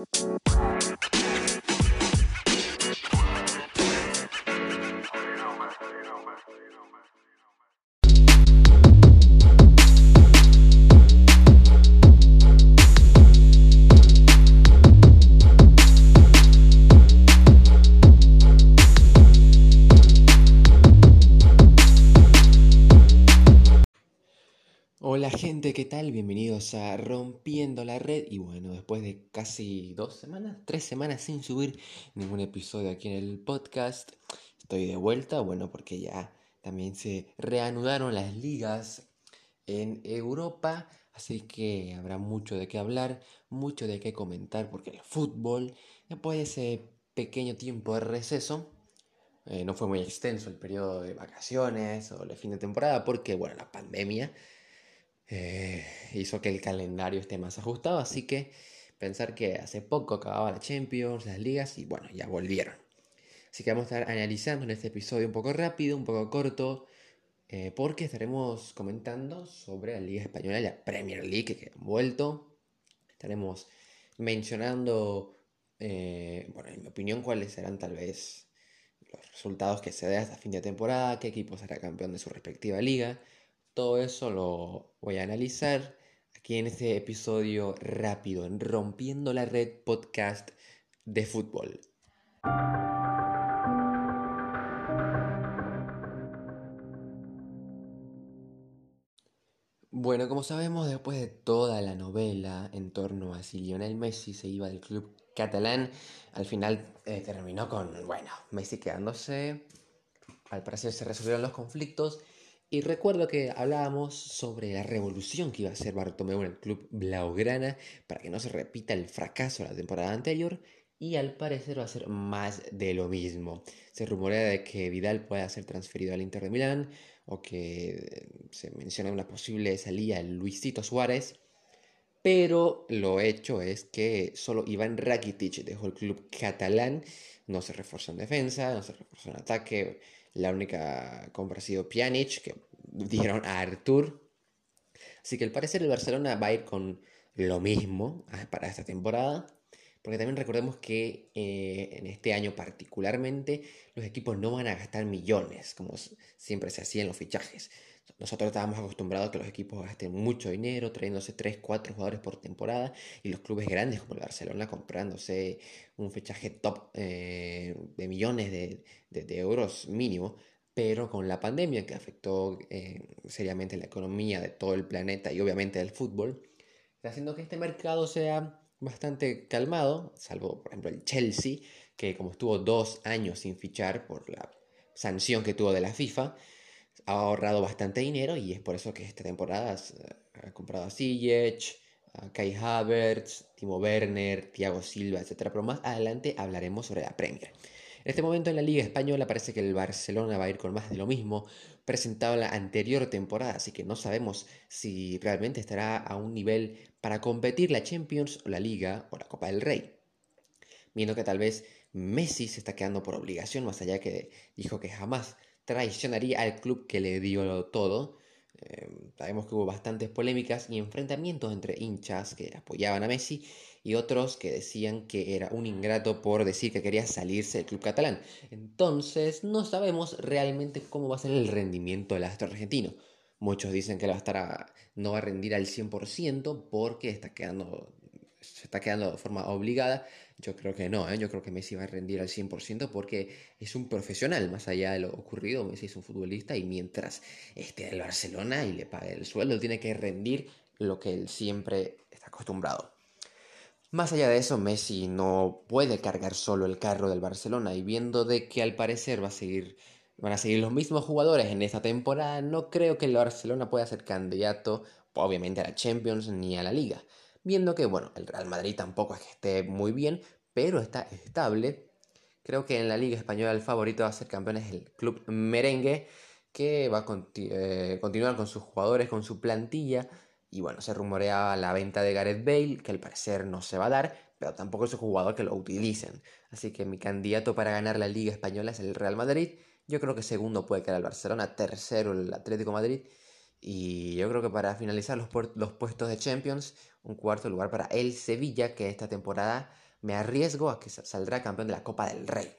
Música gente, ¿qué tal? Bienvenidos a Rompiendo la Red. Y bueno, después de casi dos semanas, tres semanas sin subir ningún episodio aquí en el podcast, estoy de vuelta, bueno, porque ya también se reanudaron las ligas en Europa, así que habrá mucho de qué hablar, mucho de qué comentar, porque el fútbol, después de ese pequeño tiempo de receso, eh, no fue muy extenso el periodo de vacaciones o el fin de temporada, porque bueno, la pandemia eh, hizo que el calendario esté más ajustado, así que pensar que hace poco acababa la Champions, las ligas y bueno, ya volvieron. Así que vamos a estar analizando en este episodio un poco rápido, un poco corto, eh, porque estaremos comentando sobre la Liga Española y la Premier League que han vuelto. Estaremos mencionando, eh, bueno, en mi opinión, cuáles serán tal vez los resultados que se den hasta fin de temporada, qué equipo será campeón de su respectiva liga todo eso lo voy a analizar aquí en este episodio rápido en Rompiendo la Red podcast de fútbol. Bueno, como sabemos, después de toda la novela en torno a si Lionel Messi se iba del club catalán, al final eh, terminó con, bueno, Messi quedándose, al parecer se resolvieron los conflictos y recuerdo que hablábamos sobre la revolución que iba a hacer Bartomeu en el club Blaugrana para que no se repita el fracaso de la temporada anterior y al parecer va a ser más de lo mismo. Se rumorea de que Vidal pueda ser transferido al Inter de Milán o que eh, se menciona una posible salida de Luisito Suárez. Pero lo hecho es que solo Iván Rakitic dejó el club catalán, no se reforzó en defensa, no se reforzó en ataque la única compra ha sido Pjanic, que dieron a Artur. Así que al parecer el Barcelona va a ir con lo mismo ah, para esta temporada. Porque también recordemos que eh, en este año particularmente los equipos no van a gastar millones, como siempre se hacía en los fichajes. Nosotros estábamos acostumbrados a que los equipos gasten mucho dinero, trayéndose 3, 4 jugadores por temporada, y los clubes grandes como el Barcelona comprándose un fichaje top eh, de millones de, euros mínimo. Pero con la pandemia que afectó eh, seriamente la economía de todo el planeta y obviamente del fútbol, está haciendo que este mercado sea bastante calmado, salvo por ejemplo el Chelsea, que como estuvo dos años sin fichar por la sanción que tuvo de la FIFA, ha ahorrado bastante dinero y es por eso que esta temporada ha comprado a Ziyech, a Kai Havertz, Timo Werner, Thiago Silva, etc. Pero más adelante hablaremos sobre la Premier. En este momento en la Liga Española parece que el Barcelona va a ir con más de lo mismo presentado la anterior temporada, así que no sabemos si realmente estará a un nivel para competir la Champions o la Liga o la Copa del Rey. Viendo que tal vez Messi se está quedando por obligación, más allá que dijo que jamás traicionaría al club que le dio todo. Eh, sabemos que hubo bastantes polémicas y enfrentamientos entre hinchas que apoyaban a Messi y otros que decían que era un ingrato por decir que quería salirse del club catalán. Entonces no sabemos realmente cómo va a ser el rendimiento del astro argentino. Muchos dicen que va a estar no va a rendir al 100% porque está quedando, se está quedando de forma obligada yo creo que no, ¿eh? yo creo que Messi va a rendir al 100% porque es un profesional, más allá de lo ocurrido, Messi es un futbolista y mientras esté en el Barcelona y le pague el sueldo, tiene que rendir lo que él siempre está acostumbrado. Más allá de eso, Messi no puede cargar solo el carro del Barcelona y viendo de que al parecer va a seguir, van a seguir los mismos jugadores en esta temporada, no creo que el Barcelona pueda ser candidato, obviamente, a la Champions ni a la Liga viendo que, bueno, el Real Madrid tampoco es que esté muy bien, pero está estable. Creo que en la Liga Española el favorito va a ser campeón es el club merengue, que va a eh, continuar con sus jugadores, con su plantilla. Y bueno, se rumorea la venta de Gareth Bale, que al parecer no se va a dar, pero tampoco es un jugador que lo utilicen. Así que mi candidato para ganar la Liga Española es el Real Madrid. Yo creo que segundo puede quedar el Barcelona, tercero el Atlético Madrid y yo creo que para finalizar los, los puestos de Champions, un cuarto lugar para el Sevilla, que esta temporada me arriesgo a que saldrá campeón de la Copa del Rey.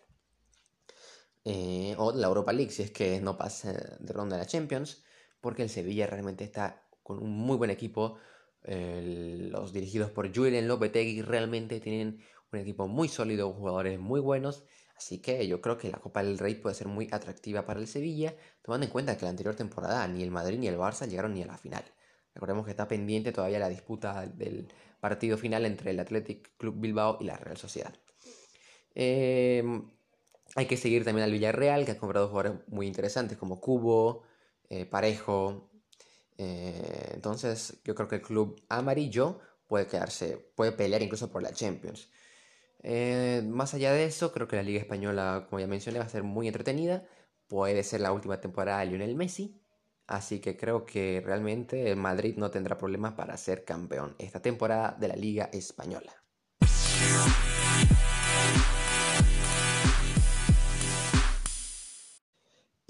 Eh, o de la Europa League, si es que no pasa de ronda de la Champions, porque el Sevilla realmente está con un muy buen equipo. los dirigidos por Julian Lopetegui realmente tienen un equipo muy sólido, jugadores muy buenos. Así que yo creo que la Copa del Rey puede ser muy atractiva para el Sevilla, tomando en cuenta que la anterior temporada ni el Madrid ni el Barça llegaron ni a la final. Recordemos que está pendiente todavía la disputa del partido final entre el Athletic Club Bilbao y la Real Sociedad. Em, hay que seguir también al Villarreal, que ha comprado jugadores muy interesantes como Cubo, eh, Parejo. Eh, entonces, yo creo que el club amarillo puede quedarse, puede pelear incluso por la Champions. Eh, más allá de eso, creo que la Liga Española, como ya mencioné, va a ser muy entretenida. Puede ser la última temporada de Lionel Messi. Así que creo que realmente Madrid no tendrá problemas para ser campeón esta temporada de la Liga Española.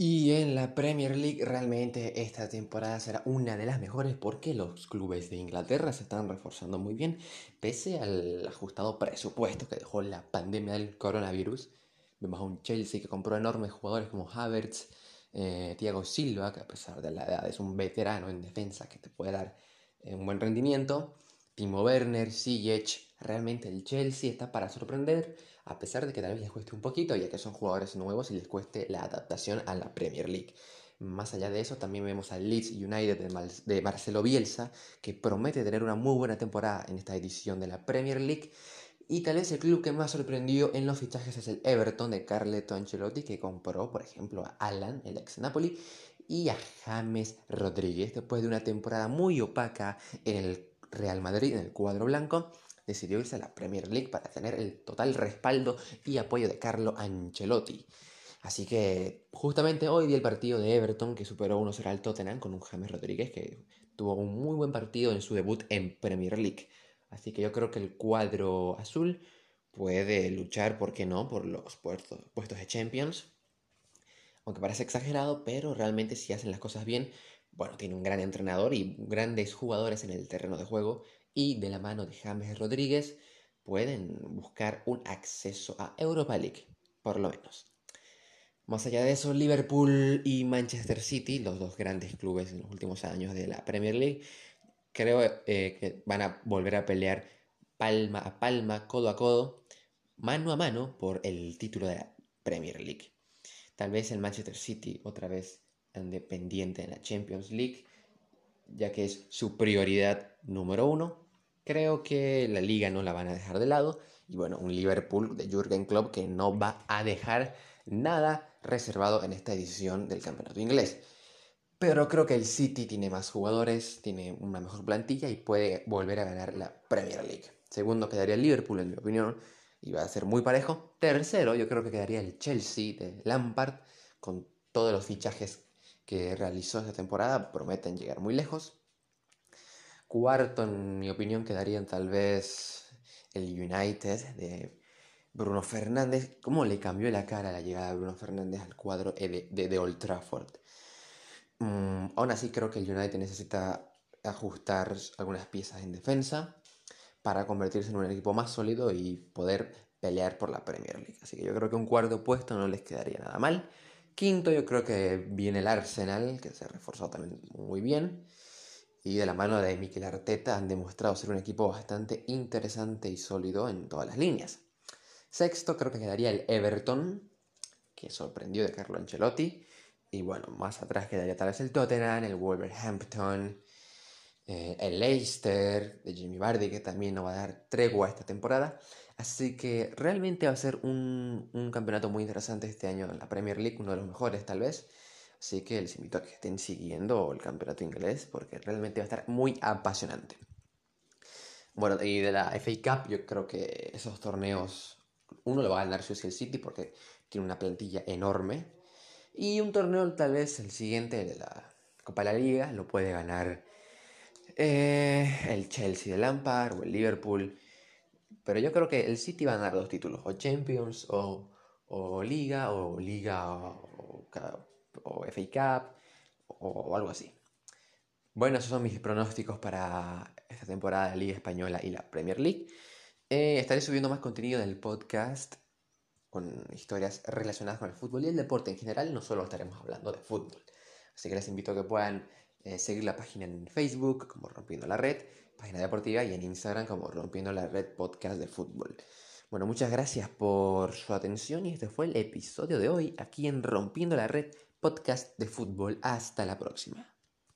Y en la Premier League realmente esta temporada será una de las mejores porque los clubes de Inglaterra se están reforzando muy bien pese al ajustado presupuesto que dejó la pandemia del coronavirus. Vemos a un Chelsea que compró enormes jugadores como Havertz, eh, Thiago Silva, que a pesar de la edad es un veterano en defensa que te puede dar eh, un buen rendimiento. Timo Werner, Ziyech, realmente el Chelsea está para sorprender a pesar de que tal vez les cueste un poquito, ya que son jugadores nuevos y les cueste la adaptación a la Premier League. Más allá de eso, también vemos al Leeds United de, Marcelo Bielsa, que promete tener una muy buena temporada en esta edición de la Premier League. Y tal vez el club que más sorprendió en los fichajes es el Everton de Carleto Ancelotti, que compró, por ejemplo, a Alan, el ex Napoli, y a James Rodríguez, después de una temporada muy opaca en el Real Madrid, en el cuadro blanco decidió irse a la Premier League para tener el total respaldo y apoyo de Carlo Ancelotti. Así que justamente hoy vi el partido de Everton que superó 1-0 al Tottenham con un James Rodríguez que tuvo un muy buen partido en su debut en Premier League. Así que yo creo que el cuadro azul puede luchar, ¿por qué no?, por los puestos, puestos de Champions. Aunque parece exagerado, pero realmente si hacen las cosas bien, bueno, tiene un gran entrenador y grandes jugadores en el terreno de juego y de la mano de James Rodríguez pueden buscar un acceso a Europa League, por lo menos. Más allá de eso, Liverpool y Manchester City, los dos grandes clubes en los últimos años de la Premier League, creo eh, que van a volver a pelear palma a palma, codo a codo, mano a mano por el título de la Premier League. Tal vez el Manchester City otra vez ande pendiente en la Champions League, ya que es su prioridad número uno, Creo que la liga no la van a dejar de lado. Y bueno, un Liverpool de Jürgen Klopp que no va a dejar nada reservado en esta edición del campeonato inglés. Pero creo que el City tiene más jugadores, tiene una mejor plantilla y puede volver a ganar la Premier League. Segundo quedaría el Liverpool, en mi opinión, y va a ser muy parejo. Tercero, yo creo que quedaría el Chelsea de Lampard, con todos los fichajes que realizó esta temporada, prometen llegar muy lejos. Cuarto, en mi opinión, quedarían tal vez el United de Bruno Fernández. ¿Cómo le cambió la cara la llegada de Bruno Fernández al cuadro de, de, Old Trafford? Mm, aún así, creo que el United necesita ajustar algunas piezas en defensa para convertirse en un equipo más sólido y poder pelear por la Premier League. Así que yo creo que un cuarto puesto no les quedaría nada mal. Quinto, yo creo que viene el Arsenal, que se ha reforzado también muy bien y de la mano de Mikel Arteta han demostrado ser un equipo bastante interesante y sólido en todas las líneas. Sexto creo que quedaría el Everton, que sorprendió de Carlo Ancelotti. Y bueno, más atrás quedaría tal vez el Tottenham, el Wolverhampton, eh, el Leicester de Jimmy Vardy, que también no va a dar tregua esta temporada. Así que realmente va a ser un, un campeonato muy interesante este año en la Premier League, uno de los mejores tal vez. Así que les invito a que estén siguiendo el campeonato inglés porque realmente va a estar muy apasionante. Bueno, y de la FA Cup, yo creo que esos torneos, uno lo va a ganar el City porque tiene una plantilla enorme. Y un torneo, tal vez el siguiente, de la Copa de la Liga, lo puede ganar eh, el Chelsea de Lampard o el Liverpool. Pero yo creo que el City va a ganar dos títulos, o Champions o, o Liga, o Liga o, FA Cup o, algo así. Bueno, esos son mis pronósticos para esta temporada de Liga Española y la Premier League. Eh, estaré subiendo más contenido en el podcast con historias relacionadas con el fútbol y el deporte en general, no solo estaremos hablando de fútbol. Así que les invito a que puedan eh, seguir la página en Facebook como Rompiendo la Red, página deportiva, y en Instagram como Rompiendo la Red Podcast de Fútbol. Bueno, muchas gracias por su atención y este fue el episodio de hoy aquí en Rompiendo la Red Podcast de Fútbol. Hasta la próxima.